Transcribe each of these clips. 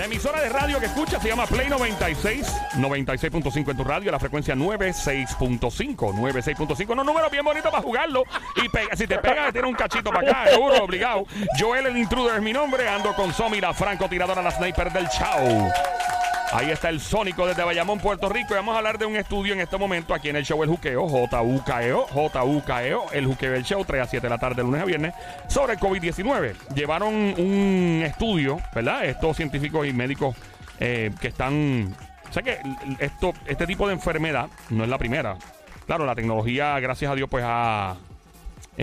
La emisora de radio que escucha se llama Play 96, 96.5 en tu radio, la frecuencia 96.5, 96.5. No, número bien bonito para jugarlo. Y pega, si te pega, tiene un cachito para acá, seguro, obligado. Joel el intruder es mi nombre, ando con Somi, la francotiradora, la sniper del Chao. Ahí está el Sónico desde Bayamón, Puerto Rico. Y vamos a hablar de un estudio en este momento aquí en el show El Juqueo, JUKEO, JUKEO, el Juqueo del Show, 3 a 7 de la tarde, lunes a viernes, sobre el COVID-19. Llevaron un estudio, ¿verdad? Estos científicos y médicos eh, que están. O sea que esto, este tipo de enfermedad no es la primera. Claro, la tecnología, gracias a Dios, pues ha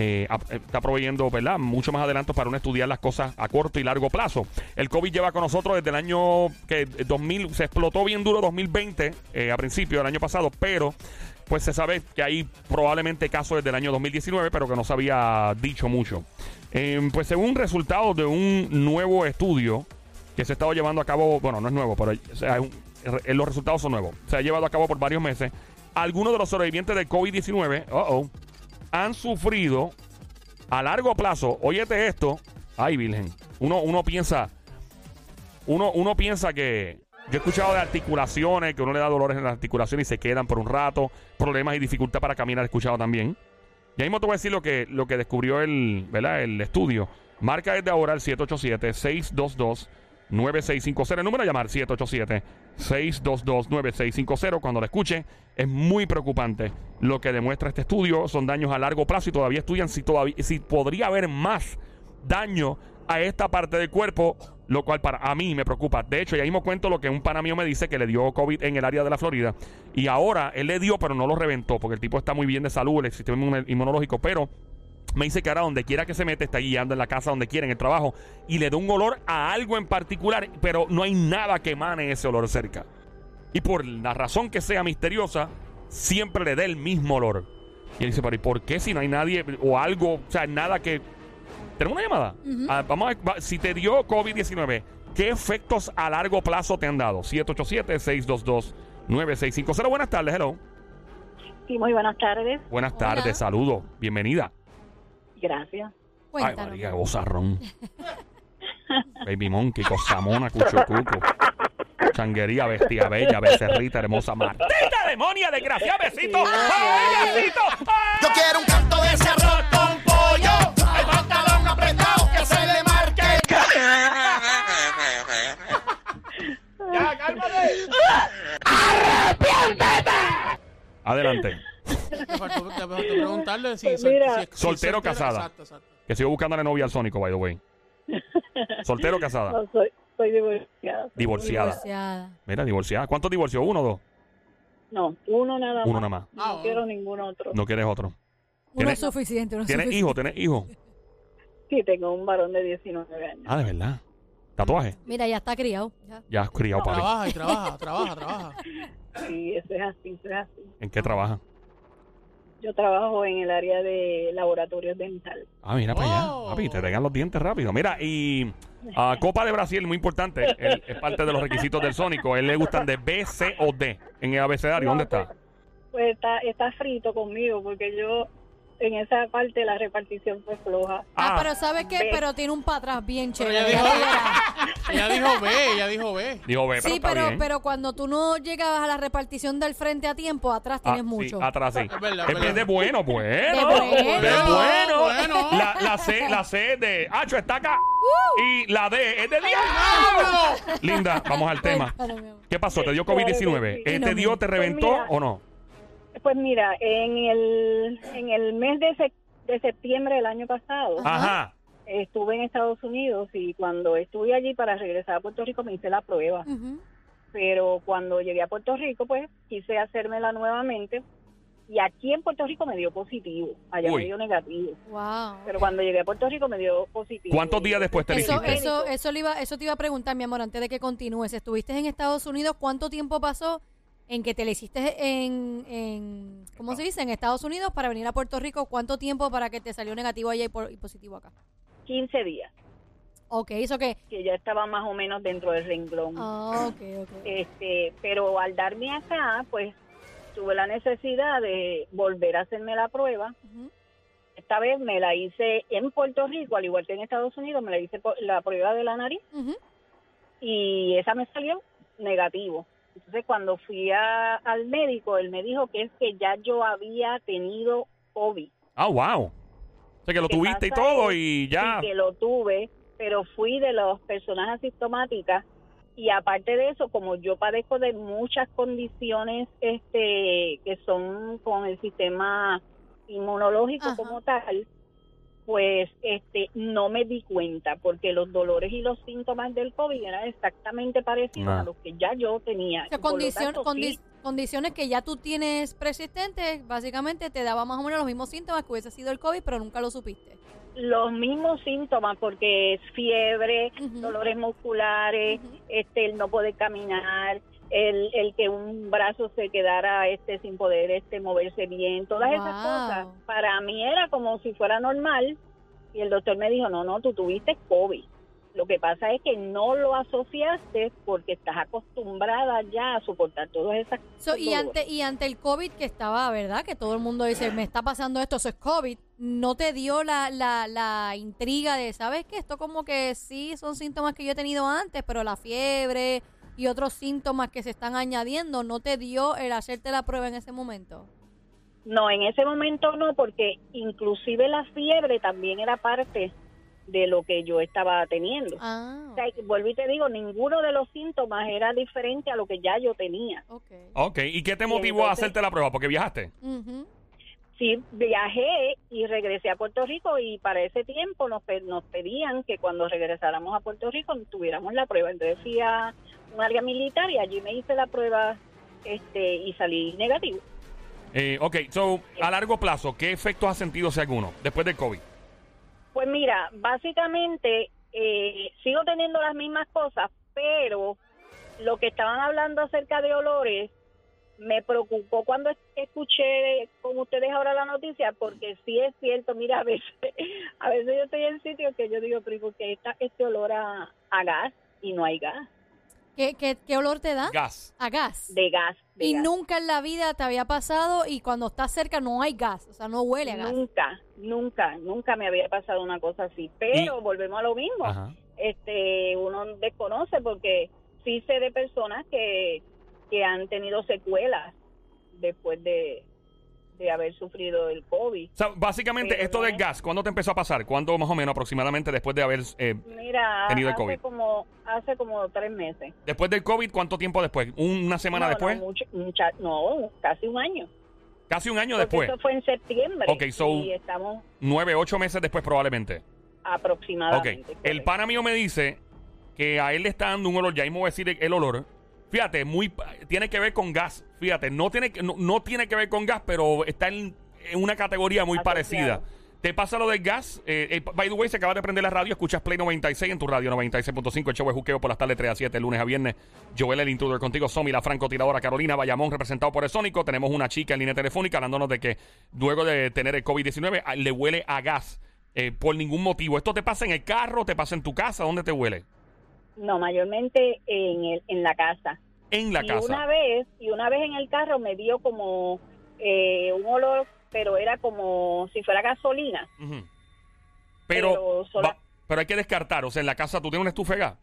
eh, está proveyendo, ¿verdad? Mucho más adelante para uno estudiar las cosas a corto y largo plazo. El COVID lleva con nosotros desde el año que 2000, se explotó bien duro 2020, eh, a principio del año pasado, pero pues se sabe que hay probablemente casos desde el año 2019, pero que no se había dicho mucho. Em, pues según resultados de un nuevo estudio que se ha estado llevando a cabo, bueno, no es nuevo, pero los resultados son nuevos. Se ha llevado a cabo por varios meses. Algunos de los sobrevivientes del COVID-19, oh, oh, han sufrido a largo plazo, óyete esto, ay Virgen, uno, uno piensa, uno, uno piensa que, yo he escuchado de articulaciones, que uno le da dolores en las articulaciones y se quedan por un rato, problemas y dificultad para caminar, he escuchado también. Y ahí mismo te voy a decir lo que, lo que descubrió el, ¿verdad? el estudio. Marca desde ahora el 787 622 9650. El número a llamar 787-622-9650. Cuando lo escuche, es muy preocupante lo que demuestra este estudio. Son daños a largo plazo y todavía estudian si, todavía, si podría haber más daño a esta parte del cuerpo, lo cual para a mí me preocupa. De hecho, ya mismo cuento lo que un pana mío me dice que le dio COVID en el área de la Florida. Y ahora él le dio, pero no lo reventó, porque el tipo está muy bien de salud, el sistema inmunológico, pero me dice que ahora donde quiera que se mete está guiando en la casa, donde quiera, en el trabajo, y le da un olor a algo en particular, pero no hay nada que emane ese olor cerca. Y por la razón que sea misteriosa, siempre le da el mismo olor. Y él dice, pero ¿y por qué si no hay nadie o algo, o sea, nada que... ¿Tenemos una llamada? Ah, vamos a ver, si te dio COVID-19, ¿qué efectos a largo plazo te han dado? 787-622-9650. Buenas tardes, hello. Sí, muy buenas tardes. Buenas tardes, saludos, bienvenida. Gracias. Ay, María, gozarrón. Baby Monkey, cosamona, cuchucuco. Changuería, bestia bella, becerrita, hermosa, martita, demonia, desgraciada, besito. ¡Ay, besito! Yo quiero un canto de ese arroz con pollo. El pantalón apretado que se le marque. ya, cálmate. ¡Arrepiéntete! Adelante preguntarle si, soltero o casada. Que sigo buscando a la novia al Sónico, by the way. ¿Soltero o casada? No, soy, soy divorciada. divorciada. Mira, divorciada. ¿Cuántos divorció? ¿Uno o dos? No, uno nada más. Uno nada más. No ah, quiero ningún otro. No quieres otro. Uno es suficiente. Uno ¿Tienes hijo? ¿Tienes hijo? Sí, tengo un varón de 19 años. Ah, de verdad. ¿Tatuaje? Mira, ya está criado. Ya, has criado, para Trabaja y trabaja, trabaja, trabaja. Sí, eso es así, eso es así. ¿En qué trabaja? Yo trabajo en el área de laboratorios dental. Ah, mira para allá. Papi, te regan los dientes rápido. Mira, y a Copa de Brasil, muy importante, es parte de los requisitos del Sónico. él le gustan de B, C o D en el abecedario. ¿Dónde está? Pues, pues está, está frito conmigo porque yo en esa parte la repartición fue floja. Ah, ah pero ¿sabe qué? Pero tiene un para atrás bien chévere. Ella dijo, ella dijo B, ella dijo B. Dijo B, pero Sí, pero, pero cuando tú no llegabas a la repartición del frente a tiempo, atrás tienes ah, mucho. Sí, atrás sí. Es verdad, es de bueno, bueno. De bueno. De bueno. La, la, C, la C de Hacho está acá. Uh. Y la D es de diablo. Linda, vamos al tema. ¿Qué pasó? ¿Te dio COVID-19? ¿Este dio, te reventó pues o no? Pues mira, en el, en el mes de, de septiembre del año pasado, estuve en Estados Unidos y cuando estuve allí para regresar a Puerto Rico me hice la prueba. Pero cuando llegué a Puerto Rico, pues quise hacérmela nuevamente y aquí en Puerto Rico me dio positivo, allá me dio negativo. Pero cuando llegué a Puerto Rico me dio positivo. ¿Cuántos días después te eso, eso, eso, iba, eso te iba a preguntar, mi amor, antes de que continúes. Estuviste en Estados Unidos, ¿cuánto tiempo pasó en que te le hiciste en, en, ¿cómo se dice? En Estados Unidos para venir a Puerto Rico. ¿Cuánto tiempo para que te salió negativo allá y, positivo acá? 15 días. Ok, ¿eso qué? Que ya estaba más o menos dentro del renglón. Ah, ok, ok. Este, pero al darme acá, pues tuve la necesidad de volver a hacerme la prueba. Esta vez me la hice en Puerto Rico, al igual que en Estados Unidos, me la hice la prueba de la nariz y esa me salió negativo. Entonces cuando fui a- al médico, él me dijo que es que ya yo había tenido COVID. Ah, wow. O sea, que lo ¿Qué tuviste y todo es y ya. que lo tuve, pero fui de las personas asintomáticas y aparte de eso, como yo padezco de muchas condiciones este que son con el sistema inmunológico Ajá. como tal, pues este no me di cuenta porque los dolores y los síntomas del COVID eran exactamente parecidos Ah. a los que ya yo tenía. O sea, tanto, condi- sí, condiciones que ya tú tienes persistentes, básicamente te daba más o menos los mismos síntomas que hubiese sido el COVID, pero nunca lo supiste. los mismos síntomas porque es fiebre, dolores musculares, este el no poder caminar, el, el que un brazo se quedara este sin poder este moverse bien, todas esas cosas para mí era como si fuera normal y el doctor me dijo, "No, no, tú tuviste COVID." Lo que pasa es que no lo asociaste porque estás acostumbrada ya a soportar todas esas So, y, ante, y ante el COVID que estaba, ¿verdad? Que todo el mundo dice, me está pasando esto, eso es COVID. ¿No te dio la, la, la intriga de, ¿sabes qué? Esto como que sí son síntomas que yo he tenido antes, pero la fiebre y otros síntomas que se están añadiendo, ¿no te dio el hacerte la prueba en ese momento? No, en ese momento no, porque inclusive la fiebre también era parte de lo que yo estaba teniendo. Ah, O sea, vuelvo y te digo, ninguno de los síntomas era diferente a lo que ya yo tenía. ok. Ok, ¿y qué te motivó a hacerte la prueba? Porque viajaste. Ujú. Sí, viajé y regresé a Puerto Rico y para ese tiempo nos, nos pedían que cuando regresáramos a Puerto Rico tuviéramos la prueba. Entonces fui a un área militar y allí me hice la prueba este y salí negativo. Eh, ok, so, a largo plazo, ¿qué efectos has sentido, si alguno, después del COVID? Pues mira, básicamente eh, sigo teniendo las mismas cosas, pero lo que estaban hablando acerca de olores me preocupó cuando es- escuché con ustedes ahora la noticia, porque sí es cierto, mira, a veces, a veces yo estoy en sitios que yo digo, pero ¿por qué está este olor a, a gas y no hay gas? ¿Qué, qué, qué olor te da? Gas. A gas. De gas. de y gas. nunca en la vida te había pasado y cuando estás cerca no hay gas, o sea, no huele a gas. Nunca, nunca, nunca me había pasado una cosa así. Pero volvemos a lo mismo. Ajá. este uno desconoce porque sí sé de personas que, que han tenido secuelas después de, de haber sufrido el COVID. O sea, básicamente, Pero esto no del es- gas, ¿cuándo te empezó a pasar? ¿Cuándo más o menos aproximadamente después de haber... eh, Mira, Tenido el hace COVID. como hace como tres meses. después del COVID, ¿cuánto tiempo después? ¿Una semana No, después? No, mucho- mucha- no, casi un año. Casi un año Porque después. Eso fue en septiembre. Ok, so- y estamos Nueve, ocho meses después probablemente. Ok. aproximadamente. El correcto. pana mío me dice que a él le está dando un olor, ya mismo voy a decir el olor. Fíjate, muy tiene que ver con gas. Fíjate, no tiene, que- no, no tiene que ver con gas, pero está en, en una categoría muy Asociado. parecida. ¿Te pasa lo del gas? Eh, eh, by the way, se acaba de prender la radio, escuchas Play 96 en tu radio 96.5, el show de juqueo por las tardes 3 a 7, lunes a viernes. Joel el intruder contigo, Somi, la francotiradora Carolina Bayamón, representado por el Sónico. Tenemos una chica en línea telefónica hablándonos de que luego de tener el COVID-19 a- le huele a gas eh, por ningún motivo. ¿Esto te pasa en el carro? ¿Te pasa en tu casa? ¿Dónde te huele? No, mayormente en, el, en la casa. En la y casa. una vez y una vez en el carro me dio como eh, un olor pero era como si fuera gasolina. Pero, Pero sola- va- pero hay que descartar. O sea, en la casa tú tienes una estufa de gas.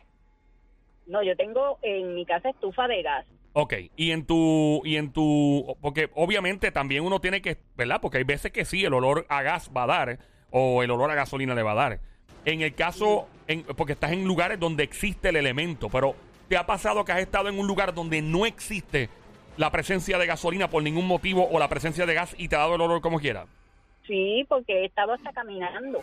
no yo tengo en mi casa estufa de gas Ok, y en tu, y en tu, porque obviamente también uno tiene que, ¿verdad? Porque hay veces que sí, el olor a gas va a dar, o el olor a gasolina le va a dar. En el caso, en, porque estás en lugares donde existe el elemento, pero ¿te ha pasado que has estado en un lugar donde no existe la presencia de gasolina por ningún motivo o la presencia de gas y te ha dado el olor como quiera? sí porque he estado hasta caminando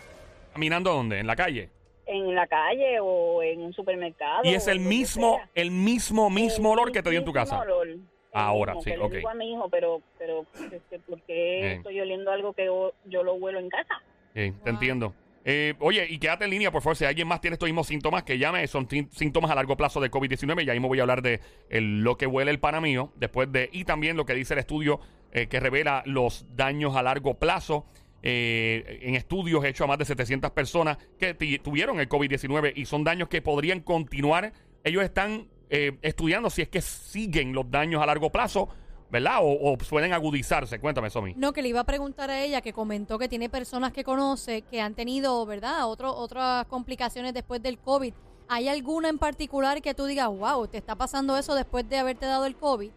¿Caminando dónde? ¿En la calle? en la calle o en un supermercado Y es el mismo, el mismo, mismo El olor que te dio en tu casa. olor, Ahora, mismo, sí, que ok. le digo a mi hijo pero pero este, ¿por qué Bien. estoy oliendo algo que yo, lo huelo en casa Sí, te Wow. entiendo. Eh, oye, y quédate en línea, por favor. Si alguien más tiene estos mismos síntomas, que llame. Son síntomas a largo plazo de COVID-19. Ya mismo voy a hablar de lo que huele el pana mío. Después de. Y también lo que dice el estudio eh, que revela los daños a largo plazo. eh, en estudios hechos a más de 700 personas que tuvieron el COVID-19 y son daños que podrían continuar. Ellos están eh, estudiando si es que siguen los daños a largo plazo, ¿verdad? O, o pueden agudizarse. Cuéntame, Somi. No, que le iba a preguntar a ella que comentó que tiene personas que conoce que han tenido, ¿verdad? Otro, otras complicaciones después del COVID. ¿Hay alguna en particular que tú digas, wow, te está pasando eso después de haberte dado el COVID?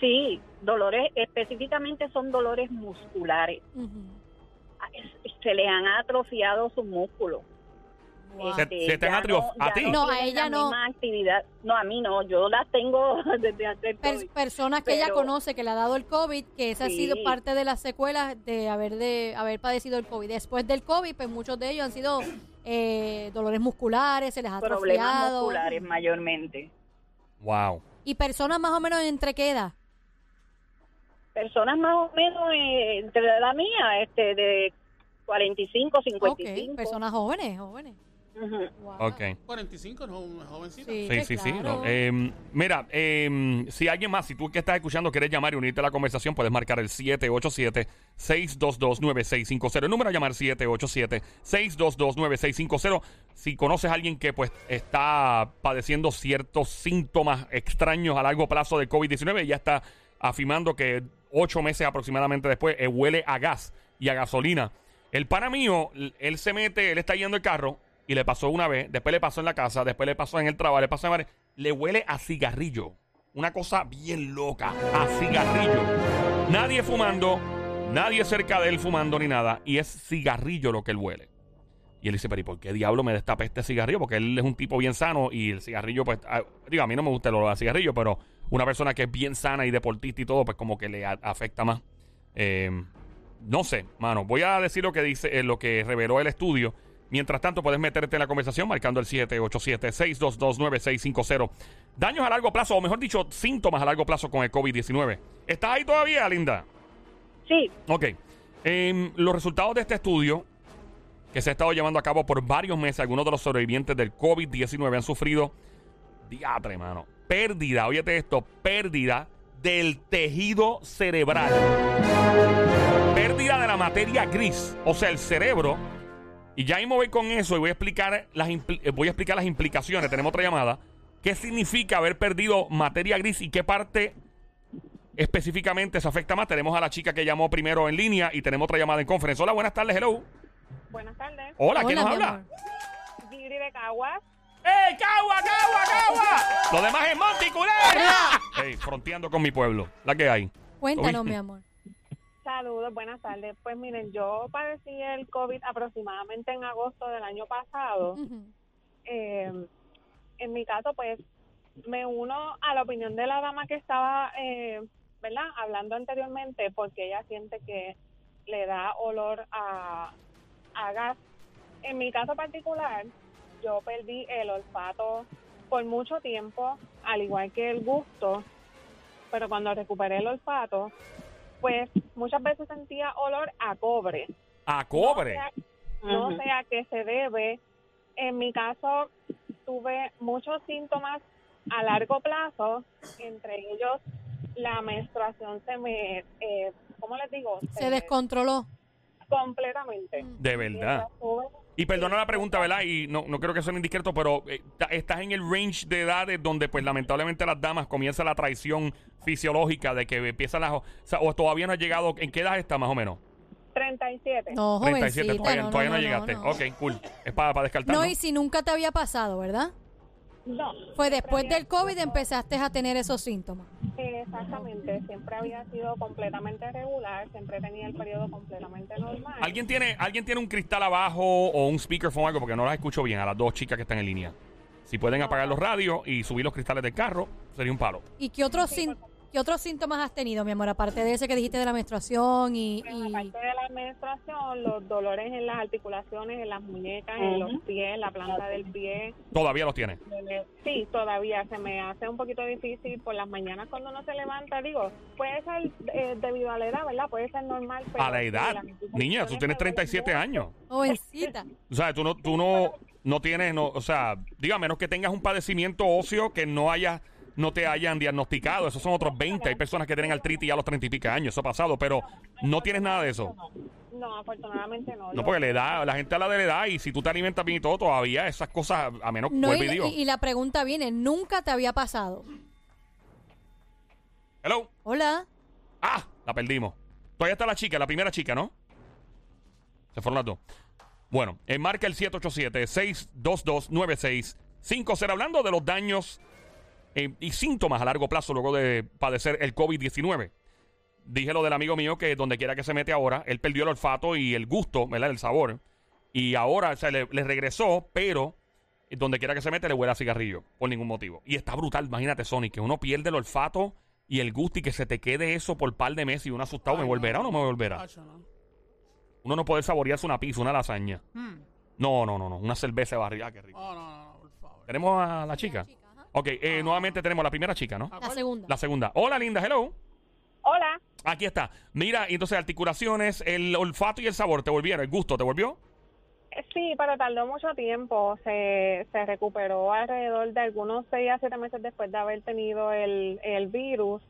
Sí, dolores, específicamente son dolores musculares. Ujú. Se le han atrofiado sus músculos. Wow. Se- se te han ¿a ti? No, a ella la no. actividad. No, a mí no. Yo las tengo desde Per- COVID. personas que ella conoce que le ha dado el COVID, que esa ha sido parte de las secuelas de haber de haber padecido el COVID. Después del COVID, pues muchos de ellos han sido eh, dolores musculares, se les ha Problemas atrofiado. musculares mayormente. Wow. Y personas más o menos entre qué edad. Personas más o menos eh, entre la edad mía, este, de 45, Ok, 55. personas jóvenes, jóvenes. Ujú. Wow. Ok. 45, ¿no? Un jovencito. Sí, Sí, sí, sí. no. Eh, mira, eh, si alguien más, si tú que estás escuchando quieres llamar y unirte a la conversación, puedes marcar el 787-622-9650. El número a llamar 787-622-9650. Si conoces a alguien que pues está padeciendo ciertos síntomas extraños a largo plazo de COVID-19, ya está afirmando que ocho meses aproximadamente después eh, huele a gas y a gasolina. El pana mío, él se mete, él está yendo el carro y le pasó una vez, después le pasó en la casa, después le pasó en el trabajo, le pasó en varias- le huele a cigarrillo. Una cosa bien loca, a cigarrillo. Nadie fumando, nadie cerca de él fumando ni nada, y es cigarrillo lo que él huele. Y él dice, pero ¿y por qué diablo me destapé este cigarrillo? Porque él es un tipo bien sano y el cigarrillo, pues, ah, digo, a mí no me gusta el olor a cigarrillo, pero una persona que es bien sana y deportista y todo, pues como que le a- afecta más. Eh, no sé, mano. Voy a decir lo que dice, eh, lo que reveló el estudio. Mientras tanto, puedes meterte en la conversación marcando el 787-622-9650. Daños a largo plazo, o mejor dicho, síntomas a largo plazo con el COVID-19. ¿Estás ahí todavía, Linda? Sí, Ok. Em, los resultados de este estudio, que se ha estado llevando a cabo por varios meses, algunos de los sobrevivientes del COVID-19 han sufrido, diatre, mano, pérdida, óyete esto, pérdida del tejido cerebral. Pérdida de la materia gris, o sea, el cerebro. Y ya mismo voy con eso y voy a explicar las, eh, voy a explicar las implicaciones. Tenemos otra llamada. ¿Qué significa haber perdido materia gris y qué parte específicamente se afecta más? Tenemos a la chica que llamó primero en línea y tenemos otra llamada en conferencia. Hola, buenas tardes, hello. Buenas tardes. Hola, ¿quién Hola, nos habla? Giri de Caguas. ¡Ey, Cagua, Cagua, Cagua! Lo demás es Monty Culebra. ¡Ey, fronteando con mi pueblo! La que hay. Cuéntanos, mi amor. Saludos, buenas tardes. Pues miren, yo padecí el COVID aproximadamente en agosto del año pasado. Eh, en mi caso, pues me uno a la opinión de la dama que estaba, eh, ¿verdad? Hablando anteriormente, porque ella siente que le da olor a, a gas. En mi caso particular, yo perdí el olfato por mucho tiempo, al igual que el gusto, pero cuando recuperé el olfato, pues muchas veces sentía olor a cobre. A cobre. No sé a- no Ujú. sé a qué se debe. En mi caso, tuve muchos síntomas a largo plazo, entre ellos la menstruación se me, eh, ¿cómo les digo? Se descontroló. completamente. De verdad. Y perdona la pregunta, ¿verdad? Y no, no creo que suene indiscreto, pero eh, estás en el range de edades donde, pues, lamentablemente las damas comienza la traición fisiológica de que empiezan las... O, sea, o todavía no has llegado... ¿En qué edad está más o menos? 37. No, 37, jovencita. todavía, no, todavía no, no, llegaste. no. Ok, cool. Es para, para descartar. ¿no? y si nunca te había pasado, ¿verdad? No. Fue después del COVID sido- empezaste a tener esos síntomas. Exactamente, siempre había sido completamente regular, siempre tenía el periodo completamente normal. ¿Alguien tiene, ¿Alguien tiene un cristal abajo o un speakerphone o algo? Porque no las escucho bien a las dos chicas que están en línea. Si pueden apagar los radios y subir los cristales del carro, sería un palo. ¿Y qué otros, sin- qué otros síntomas has tenido, mi amor? Aparte de ese que dijiste de la menstruación y... Y- aparte de la menstruación, los dolores en las articulaciones, en las muñecas, en los pies, la planta del pie. Todavía los tiene. Sí, todavía se me hace un poquito difícil por las mañanas cuando uno se levanta. Digo, puede ser eh, debido a la edad, ¿verdad? Puede ser normal. pero A la edad. Niña, tú tienes me duelen 37 mucho. años. Jovencita. O sea, tú no, tú no, no tienes, no, o sea, diga, menos que tengas un padecimiento óseo que no haya, no te hayan diagnosticado. Esos son otros 20. Hay personas que tienen artritis ya a los 30 y pico años. Eso ha pasado, pero no tienes nada de eso. No, afortunadamente no. No, porque le da, la gente habla de la edad y si tú te alimentas bien y todo, todavía esas cosas, a menos No, y, y digo. y- y la pregunta viene, ¿nunca te había pasado? Hello. Hola. Ah, la perdimos. Todavía está la chica, la primera chica, ¿no? Se fueron las dos. Bueno, en marca el 5 ser hablando de los daños eh, y síntomas a largo plazo luego de padecer el COVID-19. Dije lo del amigo mío que donde quiera que se mete ahora, él perdió el olfato y el gusto, ¿verdad? El sabor. Y ahora o le, le regresó, pero donde quiera que se mete le huele a cigarrillo, por ningún motivo. Y está brutal, imagínate, Sonic, que uno pierde el olfato y el gusto y que se te quede eso por par de meses y uno asustado, ¿me volverá o no me volverá? Uno no puede saborearse una pizza, una lasaña. Hmm. No, no, no, no, una cerveza de barriga, qué rico. Oh, no, no, por favor. Tenemos a la chica. Ok, eh, nuevamente tenemos la primera chica, ¿no? La segunda. La segunda. Hola, linda, hello. Hola. Aquí está. Mira, entonces articulaciones, el olfato y el sabor, ¿te volvieron? ¿El gusto te volvió? Sí, pero tardó mucho tiempo. Se, se recuperó alrededor de algunos seis a siete meses después de haber tenido el, el virus.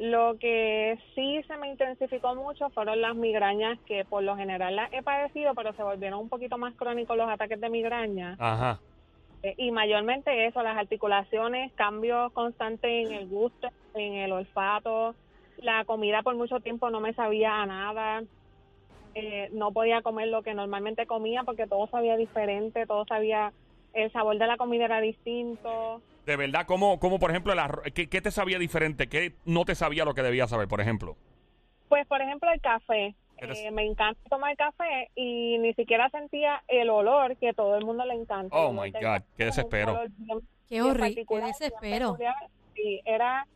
Lo que sí se me intensificó mucho fueron las migrañas, que por lo general las he padecido, pero se volvieron un poquito más crónicos los ataques de migraña. Ajá. Eh, y mayormente eso, las articulaciones, cambios constantes en el gusto, en el olfato. La comida por mucho tiempo no me sabía a nada. Eh, no podía comer lo que normalmente comía porque todo sabía diferente, todo sabía, el sabor de la comida era distinto. De verdad, ¿cómo, cómo por ejemplo, el ¿qué, te sabía diferente? ¿Qué no te sabía lo que debía saber, por ejemplo? Pues, por ejemplo, el café. Eh, me encanta tomar café y ni siquiera sentía el olor que todo el mundo le encanta. Oh, my God, qué desespero. qué horrible, qué desespero. Sí, era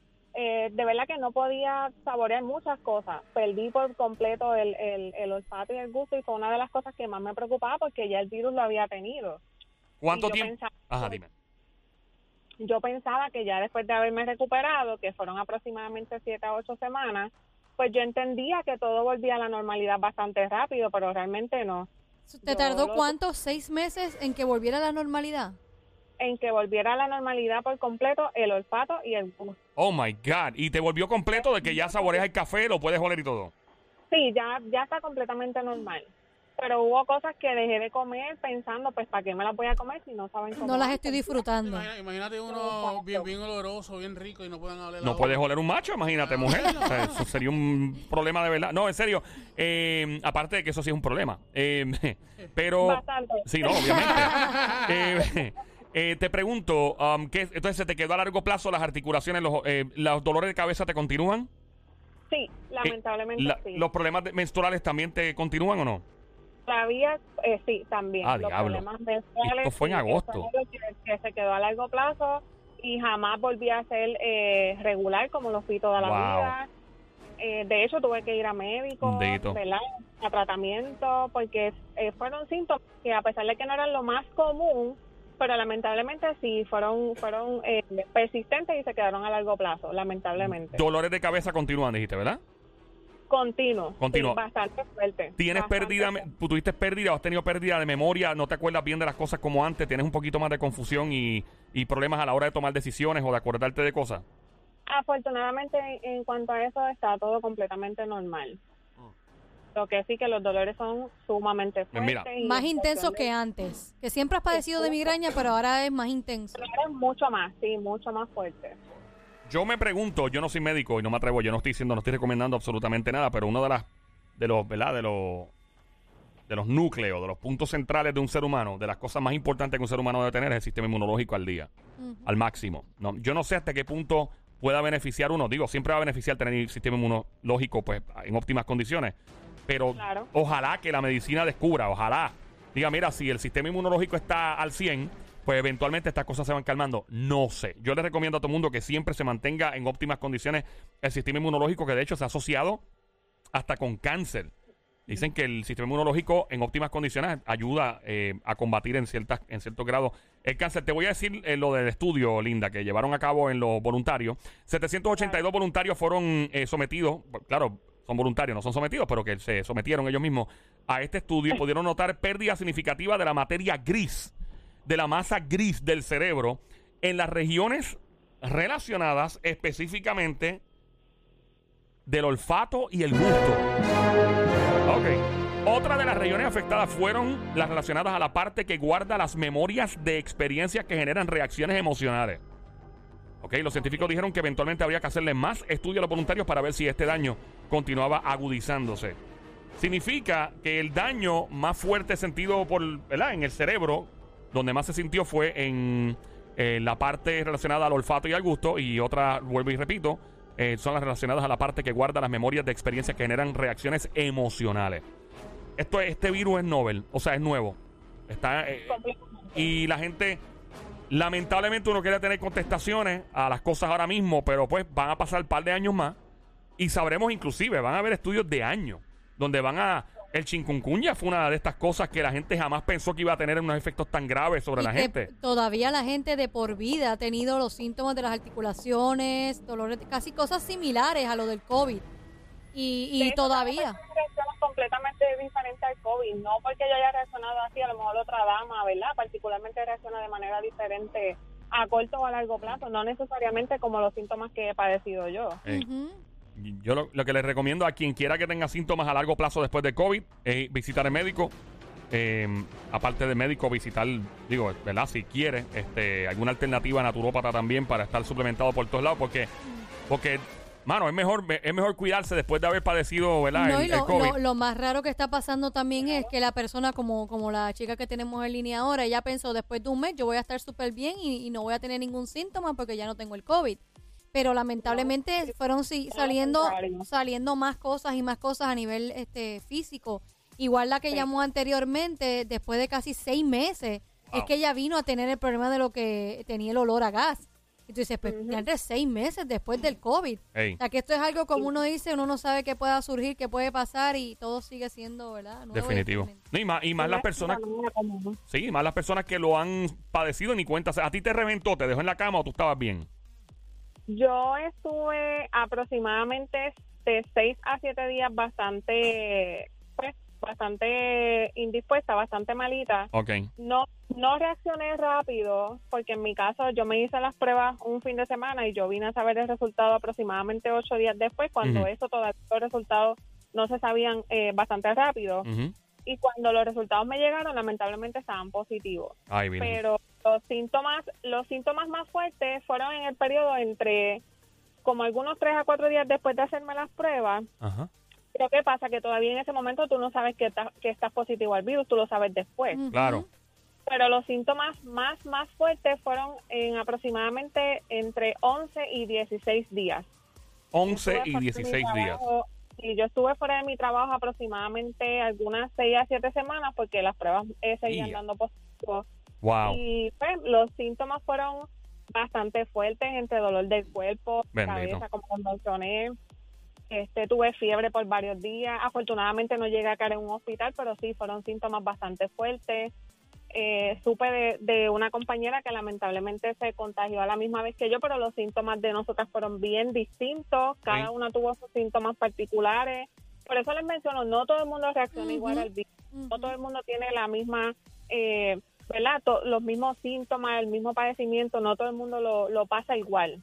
eh, de verdad que no podía saborear muchas cosas. Perdí por completo el, el, olfato y el gusto y fue una de las cosas que más me preocupaba porque ya el virus lo había tenido. ¿Cuánto tiempo? Ajá, dime. Yo pensaba que ya después de haberme recuperado, que fueron aproximadamente siete a ocho semanas, pues yo entendía que todo volvía a la normalidad bastante rápido, pero realmente no. ¿Te tardó cuántos? ¿Seis meses en que volviera a la normalidad? en que volviera a la normalidad por completo el olfato y el gusto. Oh my God. ¿Y te volvió completo de que ya saboreas el café, lo puedes oler y todo? Sí, ya, ya está completamente normal. Pero hubo cosas que dejé de comer pensando, pues, ¿para qué me las voy a comer si no saben cómo? No las estoy disfrutando. imagínate uno bien, bien oloroso, bien rico y no pueden oler No puedes oler un macho, imagínate, mujer. eso sería un problema de verdad. No, en serio. Eh, aparte de que eso sí es un problema. Eh, pero... Bastante. Sí, no, obviamente. eh, eh, te pregunto, um, ¿qué, entonces se te quedó a largo plazo las articulaciones, los, eh, los dolores de cabeza te continúan? Sí, eh, lamentablemente sí. ¿Los problemas menstruales también te continúan o no? Todavía sí, también. Ah, los problemas menstruales. Esto fue en agosto. Que, se quedó a largo plazo y jamás volví a ser regular como lo fui toda la vida. de hecho, tuve que ir a médico, a tratamiento, porque fueron síntomas que a pesar de que no eran lo más común, pero lamentablemente sí fueron fueron eh, persistentes y se quedaron a largo plazo, lamentablemente. Dolores de cabeza continúan, dijiste, ¿verdad? Continuo. Continuo. bastante fuerte. ¿Tienes pérdida, tuviste pérdida o has tenido pérdida de memoria? ¿No te acuerdas bien de las cosas como antes? ¿Tienes un poquito más de confusión y, y problemas a la hora de tomar decisiones o de acordarte de cosas? Afortunadamente, en cuanto a eso, está todo completamente normal. Lo que sí que los dolores son sumamente pues fuertes. más intensos que antes. Que siempre has padecido de migraña, pero ahora es más intenso. Es mucho más, sí, mucho más fuerte. Yo me pregunto, yo no soy médico y no me atrevo, yo no estoy diciendo, no estoy recomendando absolutamente nada, pero uno de las de los, ¿verdad? De los de los núcleos, de los puntos centrales de un ser humano, de las cosas más importantes que un ser humano debe tener es el sistema inmunológico al día, al máximo. No, yo no sé hasta qué punto pueda beneficiar uno, digo, siempre va a beneficiar tener el sistema inmunológico pues en óptimas condiciones, pero ojalá que la medicina descubra, ojalá. Diga, mira, si el sistema inmunológico está al 100, pues eventualmente estas cosas se van calmando. No sé. Yo le recomiendo a todo el mundo que siempre se mantenga en óptimas condiciones el sistema inmunológico, que de hecho se ha asociado hasta con cáncer. Dicen que el sistema inmunológico en óptimas condiciones ayuda eh, a combatir en, ciertas, en cierto grado el cáncer. Te voy a decir eh, lo del estudio, Linda, que llevaron a cabo en los voluntarios. 782 voluntarios fueron eh, sometidos, claro, son voluntarios, no son sometidos, pero que se sometieron ellos mismos a este estudio y pudieron notar pérdida significativa de la materia gris, de la masa gris del cerebro en las regiones relacionadas específicamente del olfato y el gusto. Ok. Otra de las regiones afectadas fueron las relacionadas a la parte que guarda las memorias de experiencias que generan reacciones emocionales. Ok, los científicos dijeron que eventualmente habría que hacerle más estudios a los voluntarios para ver si este daño continuaba agudizándose. Significa que el daño más fuerte sentido por, en el cerebro, donde más se sintió fue en Eh, la parte relacionada al olfato y al gusto y otra, vuelvo y repito, eh, son las relacionadas a la parte que guarda las memorias de experiencias que generan reacciones emocionales. Esto, este virus es novel, o sea, es nuevo. Está, eh, y la gente, lamentablemente uno quiere tener contestaciones a las cosas ahora mismo, pero pues van a pasar un par de años más y sabremos inclusive, van a haber estudios de años donde van a el chikungunya fue una de estas cosas que la gente jamás pensó que iba a tener unos efectos tan graves sobre la gente. Todavía la gente de por vida ha tenido los síntomas de las articulaciones, dolores, casi cosas similares a lo del COVID. Y, y todavía. completamente diferente al COVID, no porque yo haya reaccionado así, a lo mejor otra dama, ¿verdad? Particularmente reacciona de manera diferente a corto o a largo plazo, no necesariamente como los síntomas que he padecido yo. Yo lo, que les recomiendo a quien quiera que tenga síntomas a largo plazo después de COVID es visitar al médico. Em, aparte de médico, visitar, digo, ¿verdad? Si quiere, este, alguna alternativa naturópata también para estar suplementado por todos lados, porque, porque mano, es mejor, es mejor cuidarse después de haber padecido, ¿verdad? No, y lo, Lo, más raro que está pasando también es que la persona, como, como la chica que tenemos en línea ahora, ella pensó, después de un mes yo voy a estar súper bien y, y, no voy a tener ningún síntoma porque ya no tengo el COVID pero lamentablemente fueron saliendo saliendo más cosas y más cosas a nivel este físico. Igual la que llamó anteriormente, después de casi seis meses, es que ella vino a tener el problema de lo que tenía el olor a gas. Y tú dices, pues entre seis meses después del COVID. O sea, que esto es algo como uno dice, uno no sabe qué pueda surgir, qué puede pasar y todo sigue siendo, ¿verdad? Definitivo. y más, y más las personas... Sí, más las personas que lo han padecido ni cuenta. ¿A ti te reventó, te dejó en la cama o tú estabas bien? Yo estuve aproximadamente de seis a siete días bastante, pues, bastante indispuesta, bastante malita. Okay. No, no reaccioné rápido porque en mi caso yo me hice las pruebas un fin de semana y yo vine a saber el resultado aproximadamente ocho días después, cuando eso todavía los resultados no se sabían eh, bastante rápido. Y cuando los resultados me llegaron, lamentablemente estaban positivos. Pero los síntomas, los síntomas más fuertes fueron en el periodo entre como algunos tres a cuatro días después de hacerme las pruebas. Ajá. Pero ¿qué pasa? Que todavía en ese momento tú no sabes que, que estás positivo al virus, tú lo sabes después. Claro. Pero los síntomas más, más fuertes fueron en aproximadamente entre 11 y 16 días. 11 y 16 días. Y yo estuve fuera de mi trabajo aproximadamente algunas 6 a 7 semanas porque las pruebas eh, seguían dando positivo y pues, los síntomas fueron bastante fuertes, entre dolor del cuerpo, cabeza, como mencioné. Este, tuve fiebre por varios días. Afortunadamente no llegué a caer en un hospital, pero sí fueron síntomas bastante fuertes. Eh, supe de, una compañera que lamentablemente se contagió a la misma vez que yo, pero los síntomas de nosotras fueron bien distintos. Cada una tuvo sus síntomas particulares. Por eso les menciono, no todo el mundo reacciona igual al virus. No todo el mundo tiene la misma eh, ¿verdad? los mismos síntomas, el mismo padecimiento, no todo el mundo lo, lo pasa igual.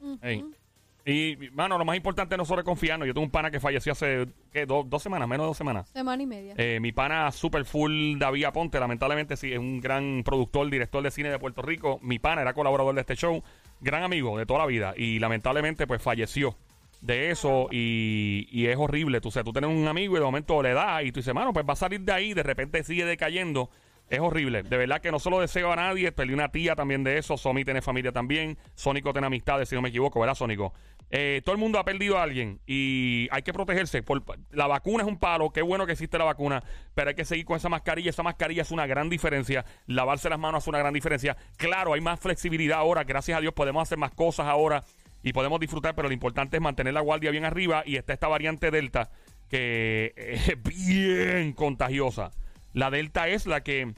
Y, mano, lo más importante es no sobreconfiarnos. Yo tengo un pana que falleció hace, ¿qué? dos semanas, menos de dos semanas. Semana y media. Eh, mi pana super full David Aponte, lamentablemente sí, es un gran productor, director de cine de Puerto Rico. Mi pana era colaborador de este show, gran amigo de toda la vida. Y lamentablemente, pues falleció de eso y, y es horrible. Tú, o tú tienes un amigo y de momento le das y tú dices, mano, pues va a salir de ahí, de repente sigue decayendo es horrible. De verdad que no solo deseo a nadie. Perdí una tía también de eso. Somi tiene familia también. Sónico tiene amistades, si no me equivoco, ¿verdad, Sónico? Eh, todo el mundo ha perdido a alguien y hay que protegerse. Por, la vacuna es un palo. Qué bueno que existe la vacuna. Pero hay que seguir con esa mascarilla. Esa mascarilla es una gran diferencia. Lavarse las manos es una gran diferencia. Claro, hay más flexibilidad ahora. Gracias a Dios podemos hacer más cosas ahora y podemos disfrutar. Pero lo importante es mantener la guardia bien arriba. Y está esta variante Delta que es bien contagiosa. La Delta es la que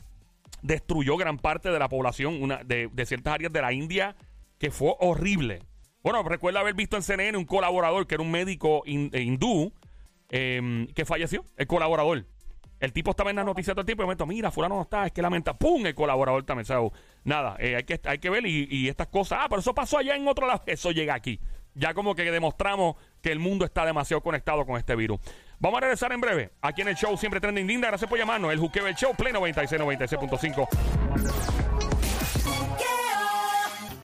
destruyó gran parte de la población de, ciertas áreas de la India, que fue horrible. Bueno, recuerdo haber visto en CNN un colaborador que era un médico eh, hindú em, que falleció, el colaborador. El tipo estaba en las noticias todo el tiempo y me momento, mira, fulano no está, es que lamenta, ¡pum! El colaborador también. nada, eh, hay, que, hay que ver y, y, estas cosas, ah, pero eso pasó allá en otro lado, eso llega aquí. Ya como que demostramos que el mundo está demasiado conectado con este virus. Vamos a regresar en breve. Aquí en el show siempre trending linda. Gracias por llamarnos. El Juqueo el Show, Play 96, 96.5.